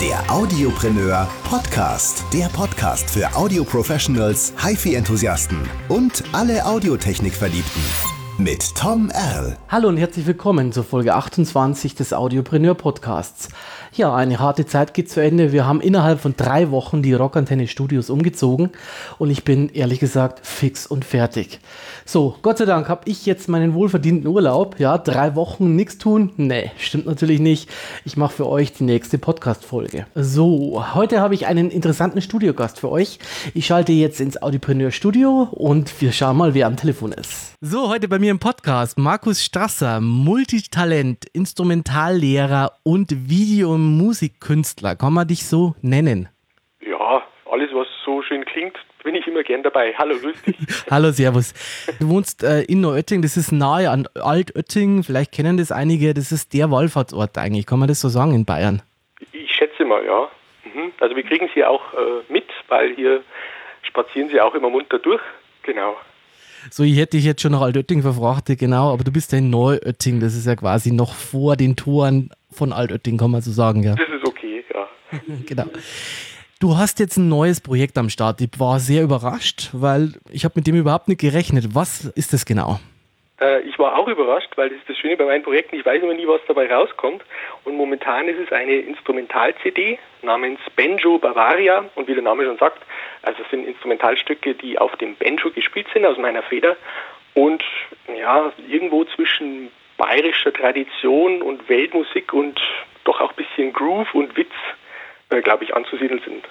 Der Audiopreneur Podcast. Der Podcast für Audio-Professionals, HiFi-Enthusiasten und alle Audiotechnik-Verliebten. Mit Tom Erl. Hallo und herzlich willkommen zur Folge 28 des Audiopreneur Podcasts. Ja, eine harte Zeit geht zu Ende. Wir haben innerhalb von drei Wochen die Rockantenne Studios umgezogen und ich bin ehrlich gesagt fix und fertig. So, Gott sei Dank habe ich jetzt meinen wohlverdienten Urlaub. Ja, drei Wochen nichts tun? Nee, stimmt natürlich nicht. Ich mache für euch die nächste Podcast-Folge. So, heute habe ich einen interessanten Studiogast für euch. Ich schalte jetzt ins Audiopreneur Studio und wir schauen mal, wer am Telefon ist. So, heute bei mir im Podcast Markus Strasser, Multitalent, Instrumentallehrer und Video- und Musikkünstler. Kann man dich so nennen? Ja, alles, was so schön klingt, bin ich immer gern dabei. Hallo, grüß dich. Hallo, Servus. Du wohnst äh, in Neuötting, das ist nahe an Altötting, vielleicht kennen das einige, das ist der Wallfahrtsort eigentlich, kann man das so sagen in Bayern? Ich schätze mal, ja. Mhm. Also wir kriegen sie auch äh, mit, weil hier spazieren sie auch immer munter durch. Genau. So, ich hätte dich jetzt schon nach Altötting verfrachtet, genau, aber du bist ja in Neuötting, das ist ja quasi noch vor den Toren von Altötting, kann man so sagen, ja. Das ist okay, ja. genau. Du hast jetzt ein neues Projekt am Start. Ich war sehr überrascht, weil ich habe mit dem überhaupt nicht gerechnet. Was ist das genau? Äh, ich war auch überrascht, weil das ist das Schöne bei meinen Projekten. Ich weiß immer nie, was dabei rauskommt. Und momentan ist es eine Instrumental-CD namens Banjo Bavaria. Und wie der Name schon sagt, also es sind Instrumentalstücke, die auf dem Banjo gespielt sind, aus meiner Feder. Und ja, irgendwo zwischen bayerischer Tradition und Weltmusik und doch auch ein bisschen Groove und Witz, äh, glaube ich, anzusiedeln sind.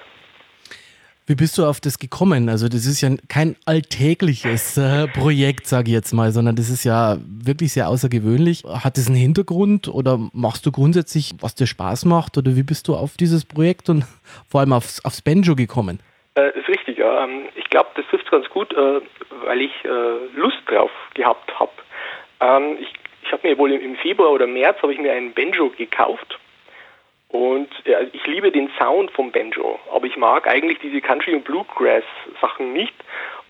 Wie bist du auf das gekommen? Also das ist ja kein alltägliches äh, Projekt, sage ich jetzt mal, sondern das ist ja wirklich sehr außergewöhnlich. Hat es einen Hintergrund oder machst du grundsätzlich, was dir Spaß macht? Oder wie bist du auf dieses Projekt und vor allem aufs, aufs Banjo gekommen? Äh, ist richtig, ja. Ähm, ich glaube, das trifft ganz gut, äh, weil ich äh, Lust drauf gehabt habe. Ähm, ich ich habe mir wohl im Februar oder März habe ich mir einen Banjo gekauft und ja, ich liebe den Sound vom Banjo, aber ich mag eigentlich diese Country- und Bluegrass-Sachen nicht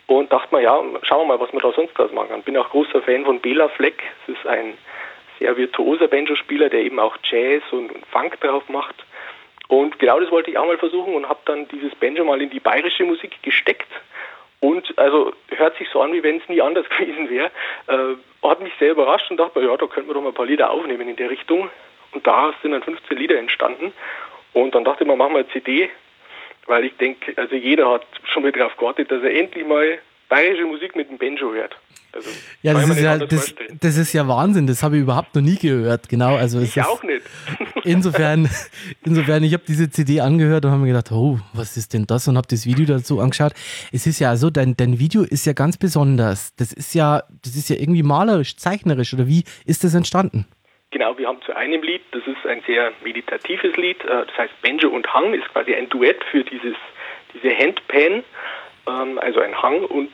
und dachte mir, ja, schauen wir mal, was man da sonst draus machen kann. Bin auch großer Fan von Bela Fleck. Das ist ein sehr virtuoser Banjo-Spieler, der eben auch Jazz und, und Funk drauf macht. Und genau das wollte ich auch mal versuchen und habe dann dieses Banjo mal in die bayerische Musik gesteckt. Und also hört sich so an, wie wenn es nie anders gewesen wäre. Äh, hat mich sehr überrascht und dachte mir, ja, da könnten wir doch mal ein paar Lieder aufnehmen in der Richtung. Und da sind dann 15 Lieder entstanden. Und dann dachte ich mir, machen wir eine CD, weil ich denke, also jeder hat schon mal darauf gewartet, dass er endlich mal bayerische Musik mit dem Banjo hört. Also, ja, das ist ja, das, das, ist ja Wahnsinn, das habe ich überhaupt noch nie gehört. Genau, also ich auch nicht. insofern, insofern, ich habe diese CD angehört und habe mir gedacht, oh, was ist denn das? Und habe das Video dazu angeschaut. Es ist ja so, dein, dein Video ist ja ganz besonders. Das ist ja, das ist ja irgendwie malerisch, zeichnerisch oder wie ist das entstanden? Genau, wir haben zu einem Lied, das ist ein sehr meditatives Lied, äh, das heißt Banjo und Hang, ist quasi ein Duett für dieses, diese Handpan, ähm, also ein Hang und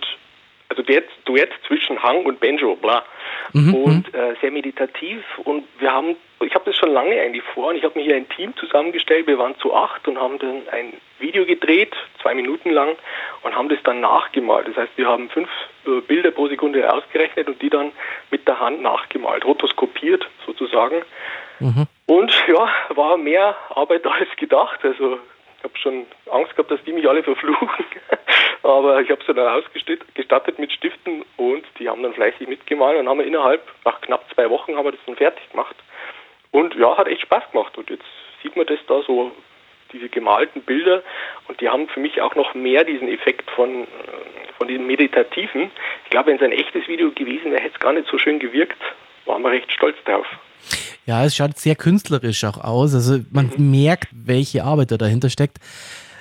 also Duett, Duett zwischen Hang und Banjo, bla. Mhm, und mhm. äh, sehr meditativ. Und wir haben, ich habe das schon lange eigentlich vor und ich habe mir hier ein Team zusammengestellt. Wir waren zu acht und haben dann ein Video gedreht, zwei Minuten lang, und haben das dann nachgemalt. Das heißt, wir haben fünf äh, Bilder pro Sekunde ausgerechnet und die dann mit der Hand nachgemalt, rotoskopiert sozusagen. Mhm. Und ja, war mehr Arbeit als gedacht. Also ich habe schon Angst gehabt, dass die mich alle verfluchen. Aber ich habe sie dann ausgestattet mit Stiften und die haben dann fleißig mitgemalt und haben wir innerhalb, nach knapp zwei Wochen, haben wir das dann fertig gemacht. Und ja, hat echt Spaß gemacht. Und jetzt sieht man das da so, diese gemalten Bilder. Und die haben für mich auch noch mehr diesen Effekt von, äh, von diesem Meditativen. Ich glaube, wenn es ein echtes Video gewesen wäre, hätte es gar nicht so schön gewirkt. Waren wir recht stolz drauf. Ja, es schaut sehr künstlerisch auch aus. Also man mhm. merkt, welche Arbeit da dahinter steckt.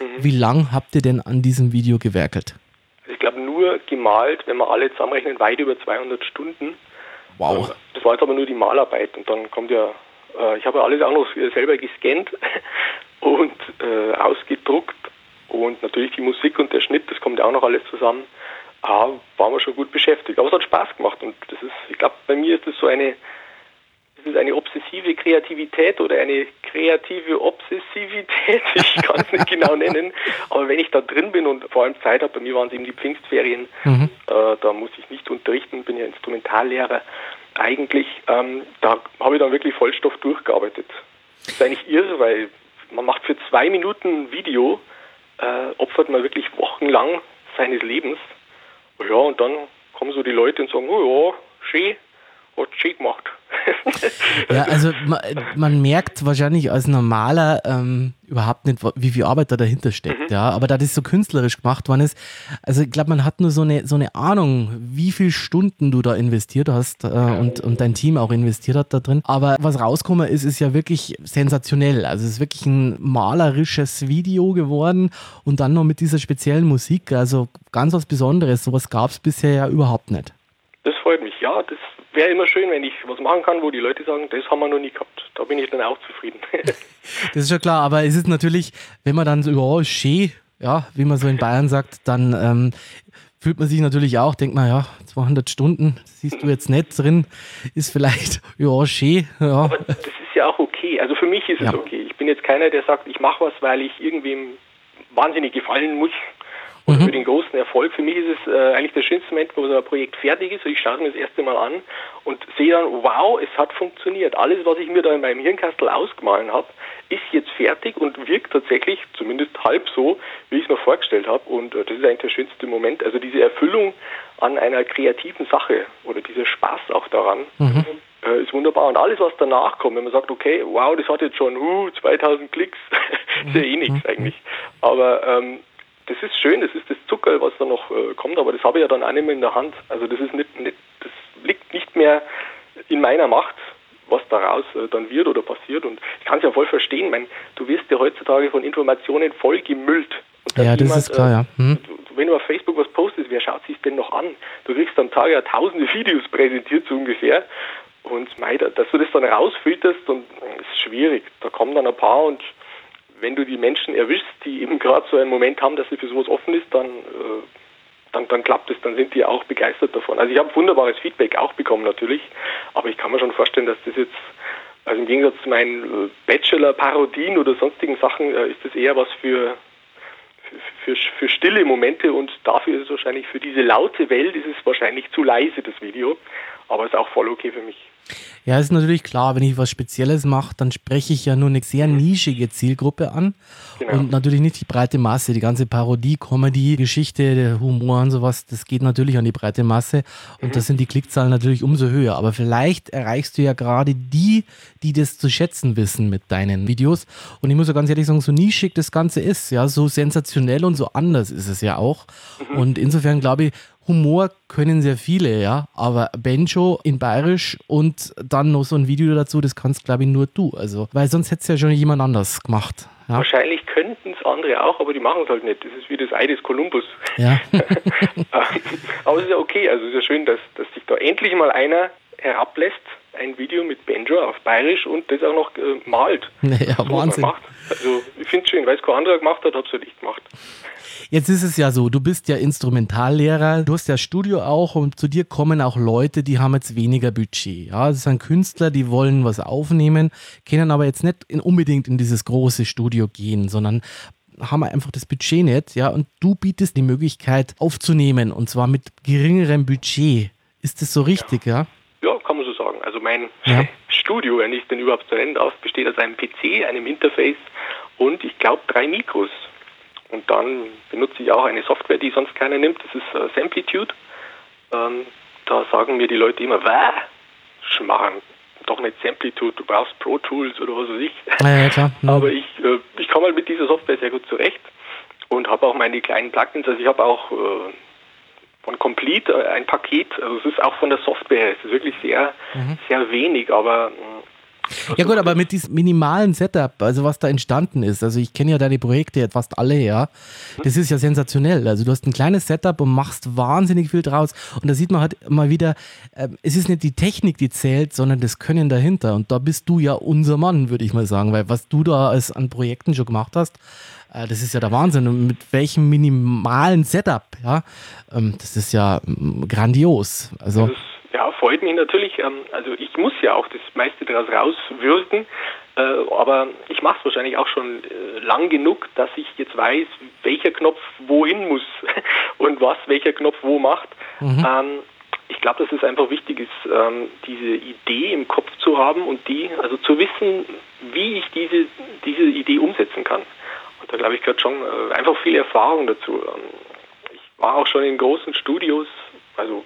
Mhm. Wie lang habt ihr denn an diesem Video gewerkelt? Ich glaube nur gemalt, wenn wir alle zusammenrechnen, weit über 200 Stunden. Wow. Ähm, das war jetzt aber nur die Malarbeit und dann kommt ja, äh, ich habe alles auch noch selber gescannt und äh, ausgedruckt und natürlich die Musik und der Schnitt, das kommt ja auch noch alles zusammen. Ah, waren wir schon gut beschäftigt. Aber es hat Spaß gemacht und das ist, ich glaube, bei mir ist das so eine ist es eine obsessive Kreativität oder eine kreative Obsessivität? Ich kann es nicht genau nennen. Aber wenn ich da drin bin und vor allem Zeit habe, bei mir waren es eben die Pfingstferien, mhm. äh, da muss ich nicht unterrichten, bin ja Instrumentallehrer eigentlich. Ähm, da habe ich dann wirklich Vollstoff durchgearbeitet. Das ist eigentlich irre, weil man macht für zwei Minuten ein Video, äh, opfert man wirklich wochenlang seines Lebens. Ja, und dann kommen so die Leute und sagen, oh ja, schön, hat schön gemacht. Ja, also man, man, merkt wahrscheinlich als normaler ähm, überhaupt nicht, wie viel Arbeit da dahinter steckt, mhm. ja. Aber da das so künstlerisch gemacht worden ist, also ich glaube, man hat nur so eine, so eine Ahnung, wie viele Stunden du da investiert hast äh, und, und dein Team auch investiert hat da drin. Aber was rausgekommen ist, ist ja wirklich sensationell. Also es ist wirklich ein malerisches Video geworden und dann noch mit dieser speziellen Musik. Also ganz was Besonderes. Sowas gab es bisher ja überhaupt nicht. Das freut mich, ja. Das wäre immer schön, wenn ich was machen kann, wo die Leute sagen, das haben wir noch nie gehabt. Da bin ich dann auch zufrieden. das ist ja klar, aber es ist natürlich, wenn man dann so, oh, schön, ja, wie man so in Bayern sagt, dann ähm, fühlt man sich natürlich auch, denkt man, ja, 200 Stunden siehst du jetzt nicht drin, ist vielleicht, ja, schön. Ja. Aber das ist ja auch okay. Also für mich ist es ja. okay. Ich bin jetzt keiner, der sagt, ich mache was, weil ich irgendwem wahnsinnig gefallen muss und mhm. für den großen Erfolg. Für mich ist es äh, eigentlich der schönste Moment, wo so ein Projekt fertig ist. Ich schaue es mir das erste Mal an und sehe dann, wow, es hat funktioniert. Alles, was ich mir da in meinem Hirnkastel ausgemahlen habe, ist jetzt fertig und wirkt tatsächlich zumindest halb so, wie ich es mir vorgestellt habe. Und äh, das ist eigentlich der schönste Moment. Also diese Erfüllung an einer kreativen Sache oder dieser Spaß auch daran. Mhm äh, ist wunderbar. Und alles, was danach kommt, wenn man sagt, okay, wow, das hat jetzt schon uh, 2000 Klicks, ist ja eh nichts mhm. eigentlich. Aber ähm, das ist schön, das ist das Zucker, was da noch äh, kommt, aber das habe ich ja dann auch nicht mehr in der Hand. Also das ist nicht, nicht das liegt nicht mehr in meiner Macht, was daraus äh, dann wird oder passiert. Und ich kann es ja voll verstehen, mein, du wirst ja heutzutage von Informationen voll gemüllt. ja, das ist klar, ja. Hm. Wenn du auf Facebook was postest, wer schaut sich denn noch an? Du kriegst am Tag ja tausende Videos präsentiert, so ungefähr. Und mei, dass du das dann rausfilterst, und ist schwierig. Da kommen dann ein paar und wenn du die Menschen erwischst, die eben gerade so einen Moment haben, dass sie für sowas offen ist, dann, äh, dann, dann klappt es, dann sind die auch begeistert davon. Also ich habe wunderbares Feedback auch bekommen natürlich, aber ich kann mir schon vorstellen, dass das jetzt, also im Gegensatz zu meinen äh, Bachelor-Parodien oder sonstigen Sachen, äh, ist das eher was für, für, für stille Momente und dafür ist es wahrscheinlich, für diese laute Welt ist es wahrscheinlich zu leise, das Video, aber ist auch voll okay für mich. Ja, ist natürlich klar, wenn ich was Spezielles mache, dann spreche ich ja nur eine sehr nischige Zielgruppe an genau. und natürlich nicht die breite Masse. Die ganze Parodie, Comedy, Geschichte, der Humor und sowas, das geht natürlich an die breite Masse und mhm. da sind die Klickzahlen natürlich umso höher. Aber vielleicht erreichst du ja gerade die, die das zu schätzen wissen mit deinen Videos. Und ich muss ja ganz ehrlich sagen, so nischig das Ganze ist, ja, so sensationell und so anders ist es ja auch. Mhm. Und insofern glaube ich, Humor können sehr viele, ja, aber Benjo in Bayerisch und dann noch so ein Video dazu, das kannst, glaube ich, nur du. Also, weil sonst hätte es ja schon jemand anders gemacht. Ja? Wahrscheinlich könnten es andere auch, aber die machen es halt nicht. Das ist wie das Ei des Kolumbus. Ja. aber es ist ja okay, also es ist ja schön, dass, dass sich da endlich mal einer herablässt, ein Video mit Benjo auf Bayerisch und das auch noch äh, malt. Ja, Wahnsinn. Also ich finde es schön, weil es kein anderer gemacht hat, habe es halt ich gemacht. Jetzt ist es ja so, du bist ja Instrumentallehrer, du hast ja Studio auch und zu dir kommen auch Leute, die haben jetzt weniger Budget. Ja, das sind Künstler, die wollen was aufnehmen, können aber jetzt nicht in, unbedingt in dieses große Studio gehen, sondern haben einfach das Budget nicht, ja, und du bietest die Möglichkeit aufzunehmen und zwar mit geringerem Budget. Ist das so richtig, ja? Ja, kann man so sagen. Also mein ja. Studio, wenn ich den überhaupt so nennen darf, besteht aus einem PC, einem Interface und ich glaube drei Mikros. Und dann benutze ich auch eine Software, die sonst keiner nimmt. Das ist äh, Samplitude. Ähm, da sagen mir die Leute immer, was? Schmarrn, doch nicht Samplitude, du brauchst Pro Tools oder was weiß ich. Ja, ja. Ja. Aber ich, äh, ich komme halt mit dieser Software sehr gut zurecht und habe auch meine kleinen Plugins. Also ich habe auch äh, von Complete äh, ein Paket. Also es ist auch von der Software. Es ist wirklich sehr, mhm. sehr wenig, aber äh, ja gut, aber mit diesem minimalen Setup, also was da entstanden ist, also ich kenne ja deine Projekte fast alle, ja, das ist ja sensationell. Also du hast ein kleines Setup und machst wahnsinnig viel draus. Und da sieht man halt mal wieder, äh, es ist nicht die Technik, die zählt, sondern das Können dahinter. Und da bist du ja unser Mann, würde ich mal sagen, weil was du da als an Projekten schon gemacht hast, äh, das ist ja der Wahnsinn. Und mit welchem minimalen Setup, ja, ähm, das ist ja mm, grandios. Also freut mich natürlich. Ähm, also ich muss ja auch das meiste daraus rauswürgen, äh, aber ich mache es wahrscheinlich auch schon äh, lang genug, dass ich jetzt weiß, welcher Knopf wohin muss und was welcher Knopf wo macht. Mhm. Ähm, ich glaube, dass es einfach wichtig ist, ähm, diese Idee im Kopf zu haben und die, also zu wissen, wie ich diese diese Idee umsetzen kann. Und da glaube ich gehört schon äh, einfach viel Erfahrung dazu. Ähm, ich war auch schon in großen Studios, also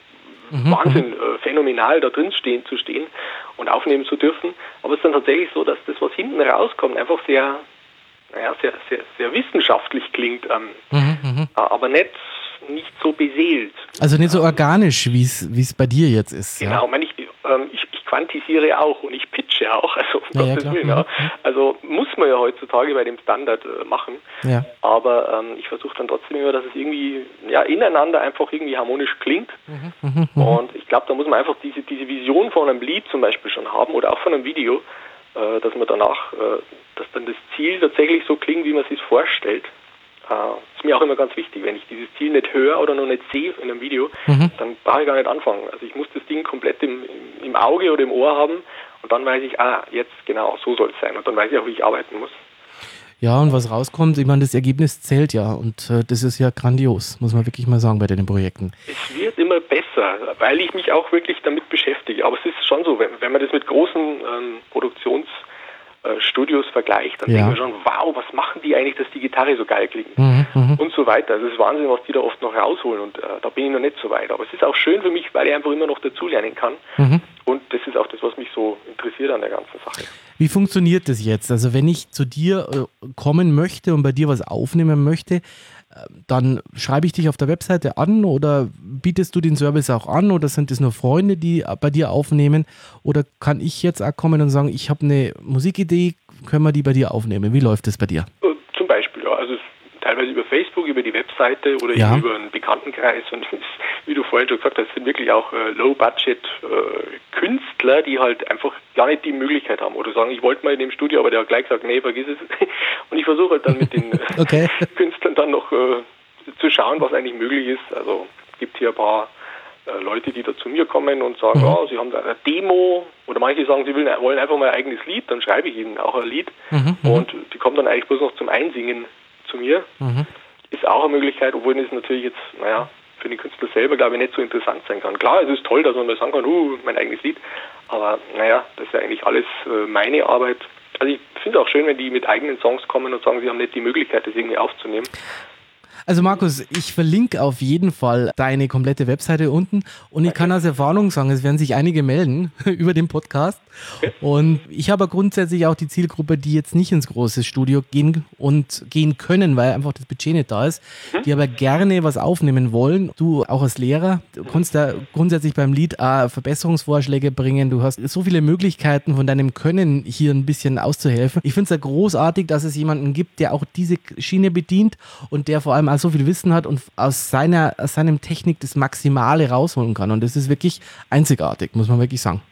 mhm. Wahnsinn, äh, phänomenal da drin stehen zu stehen und aufnehmen zu dürfen. Aber es ist dann tatsächlich so, dass das, was hinten rauskommt, einfach sehr, naja, sehr, sehr, sehr wissenschaftlich klingt, ähm, mhm, mhm. aber nicht nicht so beseelt. Also nicht so organisch, wie es bei dir jetzt ist. Genau, ja? ich, ähm, ich, quantisiere auch und ich pitche auch. Also, um ja, ja, Willen, ja. Mhm. also muss man ja heutzutage bei dem Standard äh, machen. Ja. Aber ähm, ich versuche dann trotzdem immer, dass es irgendwie ja, ineinander einfach irgendwie harmonisch klingt. Mhm, mhm, mhm. und ich glaube, da muss man einfach diese, diese Vision von einem Lied zum Beispiel schon haben oder auch von einem Video, äh, dass man danach, äh, dass dann das Ziel tatsächlich so klingt, wie man es sich vorstellt. Uh, ist mir auch immer ganz wichtig, wenn ich dieses Ziel nicht höre oder noch nicht sehe in einem Video, mhm. dann brauche ich gar nicht anfangen. Also ich muss das Ding komplett im, im Auge oder im Ohr haben und dann weiß ich, ah, jetzt genau, so soll es sein. Und dann weiß ich auch, wie ich arbeiten muss. Ja, und was rauskommt, ich meine, das Ergebnis zählt ja und äh, das ist ja grandios, muss man wirklich mal sagen bei den Projekten. Es wird immer besser, weil ich mich auch wirklich damit beschäftige. Aber es ist schon so, wenn, wenn man das mit großen ähm, Produktions- äh, Studios vergleicht, dann ja. denkt man schon, wow, was machen die eigentlich, dass die Gitarre so geil klingt mhm, mhm, und so weiter. Also es ist Wahnsinn, was die da oft noch rausholen und äh, da bin ich noch nicht so weit. Aber es ist auch schön für mich, weil ich einfach immer noch dazulernen kann mhm. und das ist auch das, was mich so interessiert an der ganzen Sache. Wie funktioniert das jetzt? Also wenn ich zu dir äh, kommen möchte und bei dir was aufnehmen möchte, dann schreibe ich dich auf der Webseite an oder bietest du den Service auch an oder sind es nur Freunde, die bei dir aufnehmen? Oder kann ich jetzt auch kommen und sagen, ich habe eine Musikidee, können wir die bei dir aufnehmen? Wie läuft das bei dir? Äh, zum Beispiel, ja. Also teilweise über Facebook, über die Webseite oder ja. über einen Bekanntenkreis. Und wie du vorhin schon gesagt hast, sind wirklich auch äh, Low-Budget-Künstler, äh, die halt einfach gar nicht die Möglichkeit haben. Oder sagen, ich wollte mal in dem Studio, aber der hat gleich gesagt, nee, vergiss es. Und ich versuche halt dann mit den okay. Künstlern dann noch äh, zu schauen, was eigentlich möglich ist. Also es gibt hier ein paar äh, Leute, die da zu mir kommen und sagen, mhm. oh, sie haben da eine Demo oder manche sagen, sie wollen einfach mal ein eigenes Lied, dann schreibe ich ihnen auch ein Lied mhm. mhm. und die kommen dann eigentlich bloß noch zum Einsingen zu mir. Mhm. Ist auch eine Möglichkeit, obwohl es natürlich jetzt, naja, für den Künstler selber, glaube ich, nicht so interessant sein kann. Klar, es ist toll, dass man mal sagen kann, uh, mein eigenes Lied, aber naja, das ist ja eigentlich alles äh, meine Arbeit. Also ich finde es auch schön, wenn die mit eigenen Songs kommen und sagen, sie haben nicht die Möglichkeit, das irgendwie aufzunehmen. Also Markus, ich verlinke auf jeden Fall deine komplette Webseite unten und ich kann aus Erfahrung sagen, es werden sich einige melden über den Podcast. Und ich habe grundsätzlich auch die Zielgruppe, die jetzt nicht ins große Studio gehen und gehen können, weil einfach das Budget nicht da ist, mhm. die aber gerne was aufnehmen wollen. Du auch als Lehrer, du kannst da grundsätzlich beim Lied auch Verbesserungsvorschläge bringen. Du hast so viele Möglichkeiten von deinem Können hier ein bisschen auszuhelfen. Ich finde es ja großartig, dass es jemanden gibt, der auch diese Schiene bedient und der vor allem auch so viel Wissen hat und aus seiner aus seinem Technik das Maximale rausholen kann. Und das ist wirklich einzigartig, muss man wirklich sagen.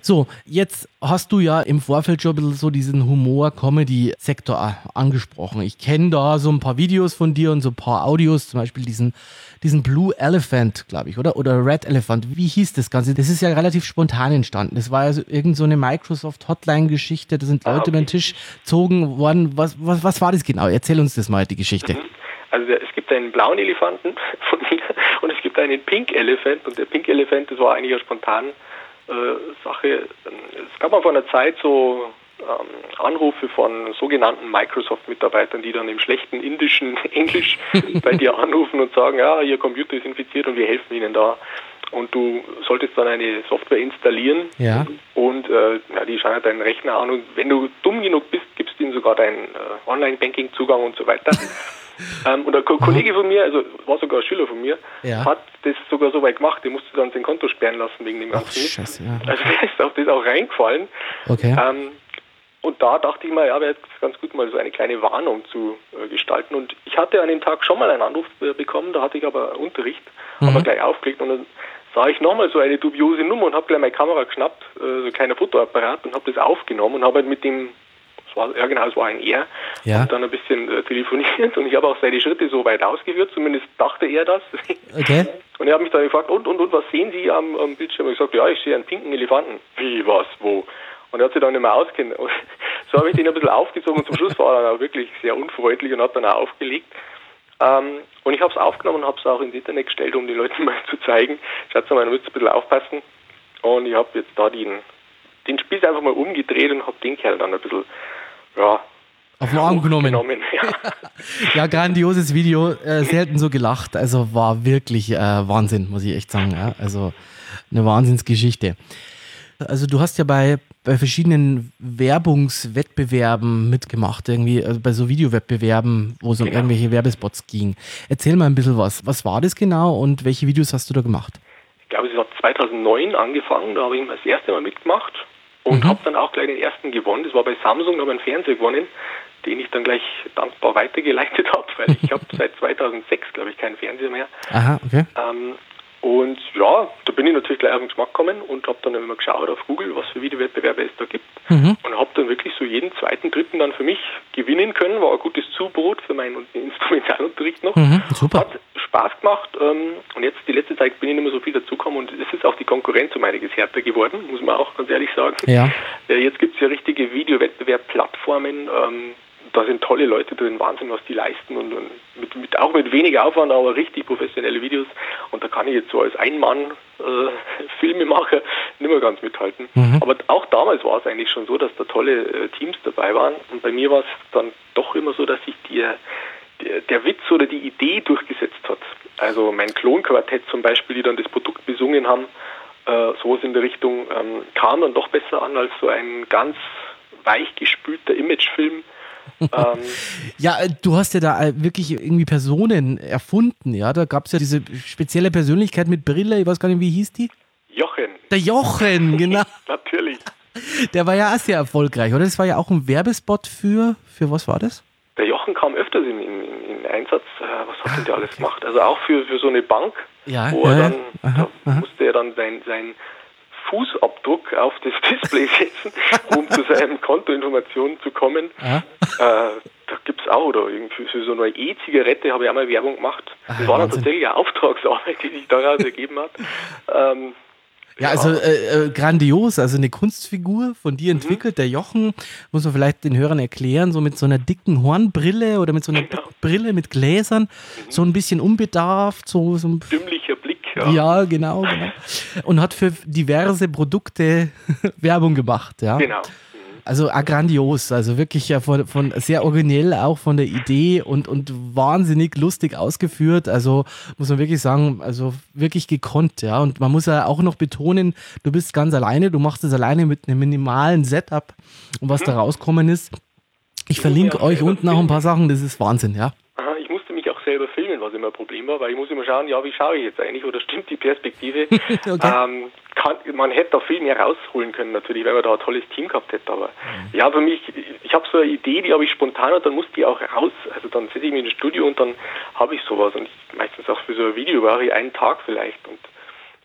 So, jetzt hast du ja im Vorfeld schon ein bisschen so diesen Humor-Comedy-Sektor angesprochen. Ich kenne da so ein paar Videos von dir und so ein paar Audios, zum Beispiel diesen, diesen Blue Elephant, glaube ich, oder? Oder Red Elephant. Wie hieß das Ganze? Das ist ja relativ spontan entstanden. Das war irgend so eine Microsoft-Hotline-Geschichte. Da sind Leute ah, okay. über den Tisch gezogen worden. Was, was, was war das genau? Erzähl uns das mal, die Geschichte. Mhm. Also es gibt einen blauen Elefanten von mir und es gibt einen Pink Elephant und der Pink Elephant, das war eigentlich ja spontan Sache. Es gab mal vor einer Zeit so ähm, Anrufe von sogenannten Microsoft-Mitarbeitern, die dann im schlechten indischen Englisch bei dir anrufen und sagen, ja, Ihr Computer ist infiziert und wir helfen Ihnen da. Und du solltest dann eine Software installieren ja. und äh, ja, die schauen deinen Rechner an und wenn du dumm genug bist, gibst du ihnen sogar deinen äh, Online-Banking-Zugang und so weiter. Ähm, und ein Kollege von mir, also war sogar ein Schüler von mir, ja. hat das sogar so weit gemacht, der musste dann sein Konto sperren lassen wegen dem ganzen. Scheiße, ja. Also mir ist auf das auch reingefallen. Okay. Ähm, und da dachte ich mal, ja, wäre jetzt ganz gut, mal so eine kleine Warnung zu äh, gestalten. Und ich hatte an dem Tag schon mal einen Anruf äh, bekommen, da hatte ich aber Unterricht, mhm. aber gleich aufgelegt und dann sah ich nochmal so eine dubiose Nummer und habe gleich meine Kamera geschnappt, äh, so ein kleiner Fotoapparat und habe das aufgenommen und habe halt mit dem war, ja genau, es war ein Er. Ja. Und dann ein bisschen äh, telefoniert und ich habe auch seine Schritte so weit ausgeführt, zumindest dachte er das. Okay. Und er hat mich dann gefragt, und, und, und, was sehen Sie am, am Bildschirm? Und ich gesagt, ja, ich sehe einen pinken Elefanten. Wie, was, wo? Und er hat sich dann nicht mehr auskennt. so habe ich den ein bisschen aufgezogen und zum Schluss war er dann auch wirklich sehr unfreundlich und hat dann auch aufgelegt. Ähm, und ich habe es aufgenommen und habe es auch ins Internet gestellt, um den Leuten mal zu zeigen, schaut mal, man muss ein bisschen aufpassen. Und ich habe jetzt da den den Spieß einfach mal umgedreht und habe den Kerl dann ein bisschen, ja, auf den Arm genommen. genommen ja. ja, grandioses Video, äh, selten so gelacht. Also war wirklich äh, Wahnsinn, muss ich echt sagen. Ja? Also eine Wahnsinnsgeschichte. Also du hast ja bei, bei verschiedenen Werbungswettbewerben mitgemacht, irgendwie, also bei so Videowettbewerben, wo es um Genau. irgendwelche Werbespots ging. Erzähl mal ein bisschen was. Was war das genau und welche Videos hast du da gemacht? ich glaube, es hat 2009 angefangen, da habe ich das erste Mal mitgemacht und Mhm. habe dann auch gleich den ersten gewonnen. Das war bei Samsung, da habe einen Fernseher gewonnen, den ich dann gleich dankbar weitergeleitet habe, weil ich habe seit 2006, glaube ich, keinen Fernseher mehr. Aha, okay. Ähm, und ja, da bin ich natürlich gleich auf den Geschmack gekommen und habe dann immer geschaut auf Google, was für Videowettbewerbe es da gibt. Mhm. Und habe dann wirklich so jeden zweiten, dritten dann für mich gewinnen können. War ein gutes Zubrot für meinen Instrumentalunterricht noch. Mhm, super. Hat Spaß gemacht. Ähm, und jetzt die letzte Zeit bin ich nicht mehr so viel dazugekommen und es ist auch die Konkurrenz um einiges härter geworden, muss man auch ganz ehrlich sagen. Ja. Äh, Jetzt gibt es ja richtige Videowettbewerb-Plattformen. Ähm, da sind tolle Leute drin, Wahnsinn, was die leisten und, und mit, mit, auch mit weniger Aufwand, aber richtig professionelle Videos. Und da kann ich jetzt so als Ein-Mann-Filmemacher nicht mehr ganz mithalten. Mhm. Aber auch damals war es eigentlich schon so, dass da tolle äh, Teams dabei waren. Und bei mir war es dann doch immer so, dass sich die, der, Witz oder die Idee durchgesetzt hat. Also mein Klonquartett zum Beispiel, die dann das Produkt besungen haben, äh, sowas in der Richtung, ähm, kam dann doch besser an als so ein ganz weich gespülter Imagefilm. ähm, Ja, äh, du hast ja da äh, wirklich irgendwie Personen erfunden, ja. Da gab es ja diese spezielle Persönlichkeit mit Brille, ich weiß gar nicht, wie hieß die? Jochen, Der Jochen, genau. natürlich. Der war ja auch sehr erfolgreich, oder? Das war ja auch ein Werbespot für, für was war das? Der Jochen kam öfters in, in, in Einsatz. Äh, was hat denn der alles gemacht? Also auch für, für so eine Bank, Ja, wo er dann, aha, da musste er dann sein, sein Fußabdruck auf das Display setzen, um zu seinen Kontoinformationen zu kommen. Äh, da gibt es auch, oder irgendwie für so eine E-Zigarette habe ich einmal Werbung gemacht. Ah, Das war dann tatsächlich eine Auftragsarbeit, die sich daraus ergeben hat. Ähm, Ja, also äh, äh, grandios, also eine Kunstfigur von dir entwickelt, der Jochen, muss man vielleicht den Hörern erklären, so mit so einer dicken Hornbrille oder mit so einer Genau. Brille mit Gläsern, so ein bisschen unbedarft, so, so ein dümmlicher Blick. Ja. Ja, genau, genau. Und hat für diverse Produkte Werbung gemacht, ja. Genau. Also auch grandios, also wirklich ja von, von sehr originell auch von der Idee und, und wahnsinnig lustig ausgeführt. Also muss man wirklich sagen, also wirklich gekonnt, ja. Und man muss ja auch noch betonen, du bist ganz alleine, du machst es alleine mit einem minimalen Setup und was da rauskommen ist. Ich verlinke ja euch unten auch ein paar Sachen, das ist Wahnsinn, ja. Aha, ich musste mich was immer ein Problem war, weil ich muss immer schauen, ja, wie schaue ich jetzt eigentlich oder stimmt die Perspektive? Okay. ähm, kann, man hätte da viel mehr rausholen können natürlich, weil man da ein tolles Team gehabt hätte, aber Mhm. ja, für mich, ich habe so eine Idee, die habe ich spontan und dann muss die auch raus, also dann setze ich mich ins Studio und dann habe ich sowas und ich, meistens auch für so ein Video brauche ich einen Tag vielleicht und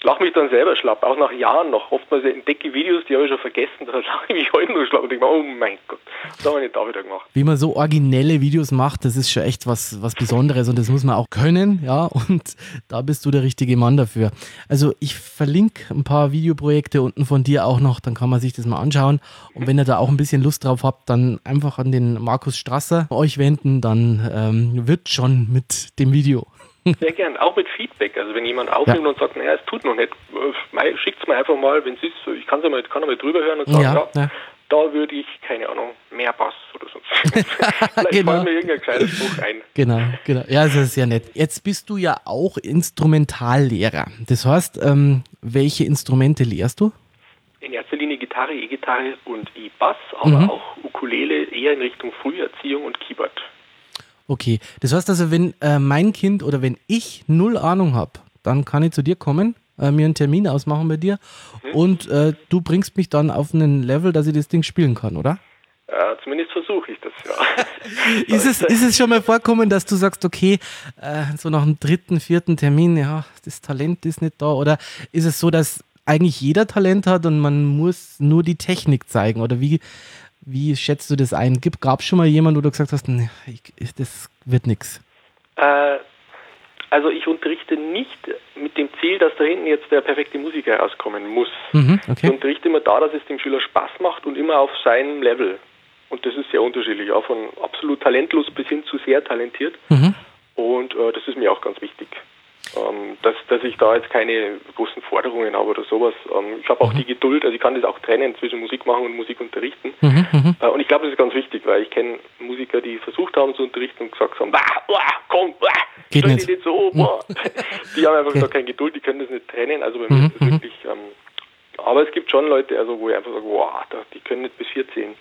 lach mich dann selber schlapp, auch nach Jahren noch. Oftmals entdecke ich Videos, die habe ich schon vergessen, da lache ich mich heute noch schlapp und denke mir, oh mein Gott, das habe ich nicht da wieder gemacht. wie man so originelle Videos macht, das ist schon echt was, was Besonderes und das muss man auch können, ja, und da bist du der richtige Mann dafür. Also ich verlinke ein paar Videoprojekte unten von dir auch noch, dann kann man sich das mal anschauen und wenn ihr da auch ein bisschen Lust drauf habt, dann einfach an den Markus Strasser euch wenden, dann ähm, wird schon mit dem Video. Sehr gern, auch mit Feedback. Also wenn jemand aufnimmt Ja. und sagt, naja, es tut noch nicht, schickt es mir einfach mal, wenn es ist, ich kann es mal, kann mal drüber hören und sagen, Ja, ja, ja. da würde ich, keine Ahnung, mehr Bass oder sonst. Vielleicht Genau. fällt mir irgendein kleiner Spruch ein. Genau, genau. Ja, das ist sehr nett. Jetzt bist du ja auch Instrumentallehrer. Das heißt, ähm, welche Instrumente lehrst du? In erster Linie Gitarre, E-Gitarre und E-Bass, aber Mhm. auch Ukulele eher in Richtung Früherziehung und Keyboard. Okay, das heißt also, wenn äh, mein Kind oder wenn ich null Ahnung habe, dann kann ich zu dir kommen, äh, mir einen Termin ausmachen bei dir und äh, du bringst mich dann auf einen Level, dass ich das Ding spielen kann, oder? Äh, zumindest versuche ich das, ja. Ist es, ist es schon mal vorkommen, dass du sagst, okay, äh, so nach dem dritten, vierten Termin, ja, das Talent ist nicht da? Oder ist es so, dass eigentlich jeder Talent hat und man muss nur die Technik zeigen? Oder wie, wie schätzt du das ein? Gab es schon mal jemanden, wo du gesagt hast, nee, ich, das wird nichts? Äh, also ich unterrichte nicht mit dem Ziel, dass da hinten jetzt der perfekte Musiker rauskommen muss. Mhm, Ich okay. unterrichte immer da, dass es dem Schüler Spaß macht und immer auf seinem Level. Und das ist sehr unterschiedlich, auch von absolut talentlos bis hin zu sehr talentiert. Mhm. Und äh, das ist mir auch ganz wichtig. Ähm, dass, dass ich da jetzt keine großen Forderungen habe oder sowas. Ähm, ich habe auch mhm. die Geduld, also ich kann das auch trennen zwischen Musik machen und Musik unterrichten. Mhm, mhm. äh, und ich glaube, das ist ganz wichtig, weil ich kenne Musiker, die versucht haben zu unterrichten und gesagt haben, bah, bah, komm, bah, Geht nicht. nicht so. Bah. die haben einfach okay. keine Geduld, die können das nicht trennen. Also bei mir mhm, ist das wirklich... Ähm, aber es gibt schon Leute, also wo ich einfach sage, wow, die können nicht bis 14. Und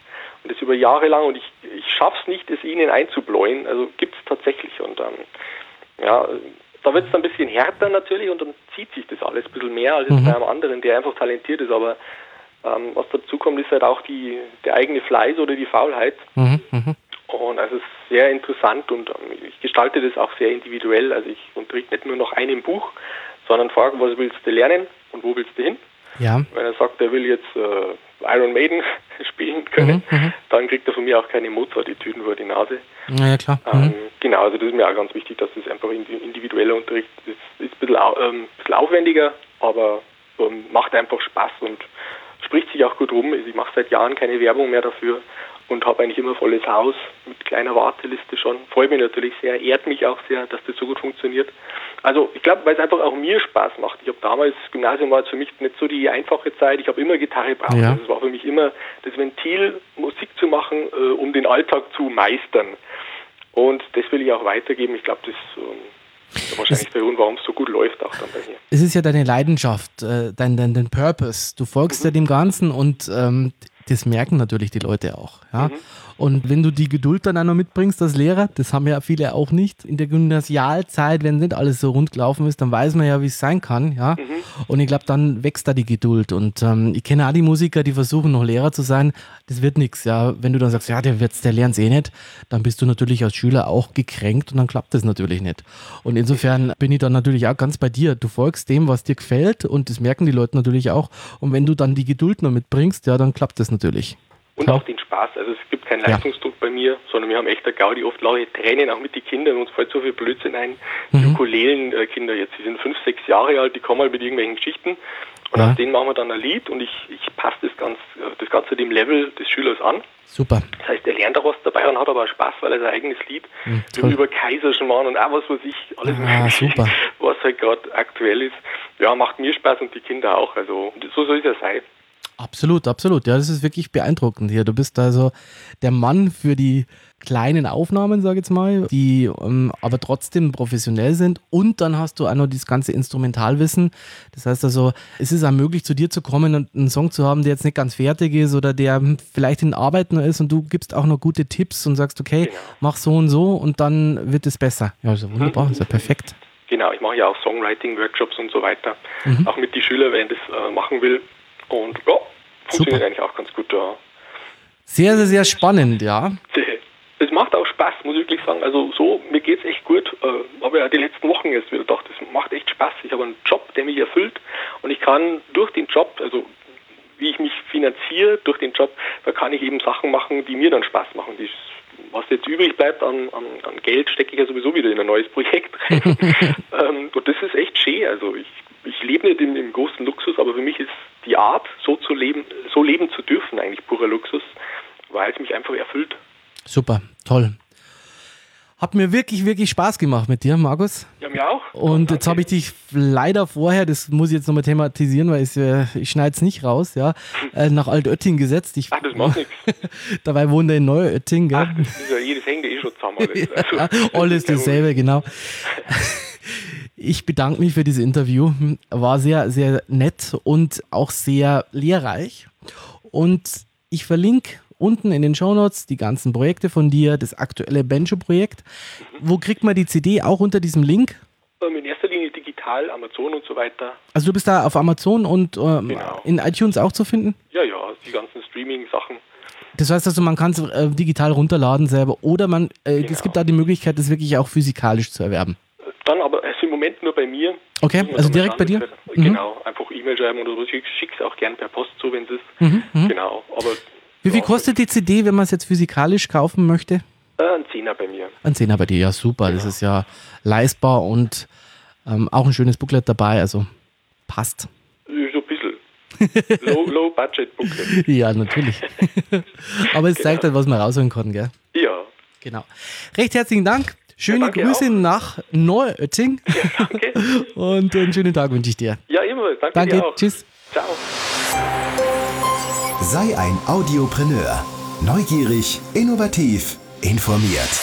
das über Jahre lang und ich, ich schaffe es nicht, es ihnen einzubläuen. Also gibt es tatsächlich. Und ähm, ja, da wird es dann ein bisschen härter natürlich und dann zieht sich das alles ein bisschen mehr als mhm. bei einem anderen, der einfach talentiert ist. Aber ähm, was dazu kommt, ist halt auch die, der eigene Fleiß oder die Faulheit. Mhm. Mhm. Und also es ist sehr interessant und ähm, ich gestalte das auch sehr individuell. Also ich unterrichte nicht nur nach einem Buch, sondern frage, was willst du lernen und wo willst du hin? Ja. Wenn er sagt, er will jetzt äh, Iron Maiden spielen können, mhm, mhm, dann kriegt er von mir auch keine Mozart-Etüden vor die Nase. Ja, ja klar. Ähm, mhm. Genau, also das ist mir auch ganz wichtig, dass das einfach individueller Unterricht ist. Ist ein bisschen, ähm, ein bisschen aufwendiger, aber ähm, macht einfach Spaß und spricht sich auch gut rum. Ich mache seit Jahren keine Werbung mehr dafür und habe eigentlich immer volles Haus mit kleiner Warteliste schon. Freut mich natürlich sehr, ehrt mich auch sehr, dass das so gut funktioniert. Also ich glaube, weil es einfach auch mir Spaß macht. Ich habe damals, Gymnasium war für mich nicht so die einfache Zeit. Ich habe immer Gitarre gebraucht. Ja. Also es war für mich immer das Ventil, Musik zu machen, äh, um den Alltag zu meistern. Und das will ich auch weitergeben. Ich glaube, das ähm, ist wahrscheinlich der Grund, warum es so gut läuft auch dann bei mir. Es ist ja deine Leidenschaft, äh, dein, dein, dein Purpose. Du folgst mhm. ja dem Ganzen und ähm, das merken natürlich die Leute auch. Ja? Mhm. Und wenn du die Geduld dann auch noch mitbringst als Lehrer, das haben ja viele auch nicht, in der Gymnasialzeit, wenn nicht alles so rund gelaufen ist, dann weiß man ja, wie es sein kann. Ja? Mhm. Und ich glaube, dann wächst da die Geduld. Und ähm, ich kenne auch die Musiker, die versuchen, noch Lehrer zu sein. Das wird nichts. Ja? Wenn du dann sagst, ja, der, wird's, der lernt eh nicht, dann bist du natürlich als Schüler auch gekränkt und dann klappt das natürlich nicht. Und insofern bin ich dann natürlich auch ganz bei dir. Du folgst dem, was dir gefällt und das merken die Leute natürlich auch. Und wenn du dann die Geduld noch mitbringst, ja, dann klappt das natürlich. Und Klar. auch den Spaß. Also es gibt keinen Leistungsdruck ja. bei mir, sondern wir haben echt eine Gaudi, oft lache Tränen auch mit den Kindern, uns fällt so viel Blödsinn ein. Mhm. Ukulelen-Kinder jetzt, die sind fünf, sechs Jahre alt, die kommen halt mit irgendwelchen Geschichten und ja. aus denen machen wir dann ein Lied und ich, ich passe das, ganz, das Ganze dem Level des Schülers an. Super. Das heißt, er lernt auch was dabei und hat aber auch Spaß, weil er sein eigenes Lied mhm, über Kaiserschmarrn und auch was weiß ich, alles ah, super. was halt gerade aktuell ist. Ja, macht mir Spaß und die Kinder auch. Also so soll es ja sein. Absolut, absolut. Ja, das ist wirklich beeindruckend hier. Du bist also der Mann für die kleinen Aufnahmen, sage ich jetzt mal, die ähm, aber trotzdem professionell sind. Und dann hast du auch noch dieses ganze Instrumentalwissen. Das heißt also, es ist auch möglich, zu dir zu kommen und einen Song zu haben, der jetzt nicht ganz fertig ist oder der vielleicht in Arbeiten ist und du gibst auch noch gute Tipps und sagst, okay, genau. mach so und so und dann wird es besser. Ja, also wunderbar, ist ja perfekt. Genau, ich mache ja auch Songwriting-Workshops und so weiter. Mhm. Auch mit den Schülern, wenn das äh, machen will, und ja, funktioniert Super. eigentlich auch ganz gut da. Sehr, sehr, sehr spannend, ja. Es macht auch Spaß, muss ich wirklich sagen. Also so, mir geht es echt gut. Äh, habe ja die letzten Wochen jetzt wieder gedacht, das macht echt Spaß. Ich habe einen Job, der mich erfüllt und ich kann durch den Job, also wie ich mich finanziere durch den Job, da kann ich eben Sachen machen, die mir dann Spaß machen. Die, was jetzt übrig bleibt an, an, an Geld, stecke ich ja sowieso wieder in ein neues Projekt rein. ähm, und das ist echt schön. Also ich ich lebe nicht im, im, großen Luxus, aber für mich ist die Art, so zu leben, so leben zu dürfen, eigentlich purer Luxus, weil es mich einfach erfüllt. Super, toll. Hat mir wirklich, wirklich Spaß gemacht mit dir, Markus. Ja, mir auch. Und jetzt habe ich dich leider vorher, das muss ich jetzt nochmal thematisieren, weil ich, äh, ich schneide es nicht raus, ja, äh, nach Altötting gesetzt. Ich, Ach, das macht nichts. Dabei wohnt er in Neuötting, gell? Ach, das ist ja, jedes hängt eh schon zusammen. Alles, also, alles dasselbe, genau. Ich bedanke mich für dieses Interview. War sehr, sehr nett und auch sehr lehrreich. Und ich verlinke unten in den Shownotes die ganzen Projekte von dir, das aktuelle Benjo-Projekt. Wo kriegt man die CD? Auch unter diesem Link? Ähm, in erster Linie digital, Amazon und so weiter. Also du bist da auf Amazon und ähm, genau. in iTunes auch zu finden? Ja, ja, die ganzen Streaming-Sachen. Das heißt also, man kann es äh, digital runterladen selber oder man, äh, genau. es gibt da die Möglichkeit, das wirklich auch physikalisch zu erwerben. Dann aber also im Moment nur bei mir. Okay, also direkt bei dir? Mhm. Genau, einfach E-Mail schreiben oder so. Ich schicke es auch gern per Post zu, wenn es ist. Mhm, mhm. Genau, aber. Wie viel kostet die CD, wenn man es jetzt physikalisch kaufen möchte? Äh, ein Zehner bei mir. Ein Zehner bei dir, ja super. Genau. Das ist ja leistbar und ähm, auch ein schönes Booklet dabei, also passt. So ein bisschen. low, low Budget Booklet. ja, natürlich. Aber es genau. zeigt halt, was man rausholen kann, gell? Ja. Genau. Recht herzlichen Dank Schöne Ja, Grüße auch. nach Neuötting Ja, danke. und einen schönen Tag wünsche ich dir. Ja, ebenfalls. Danke, Danke, dir auch. tschüss. Ciao. Sei ein Audiopreneur. Neugierig, innovativ, informiert.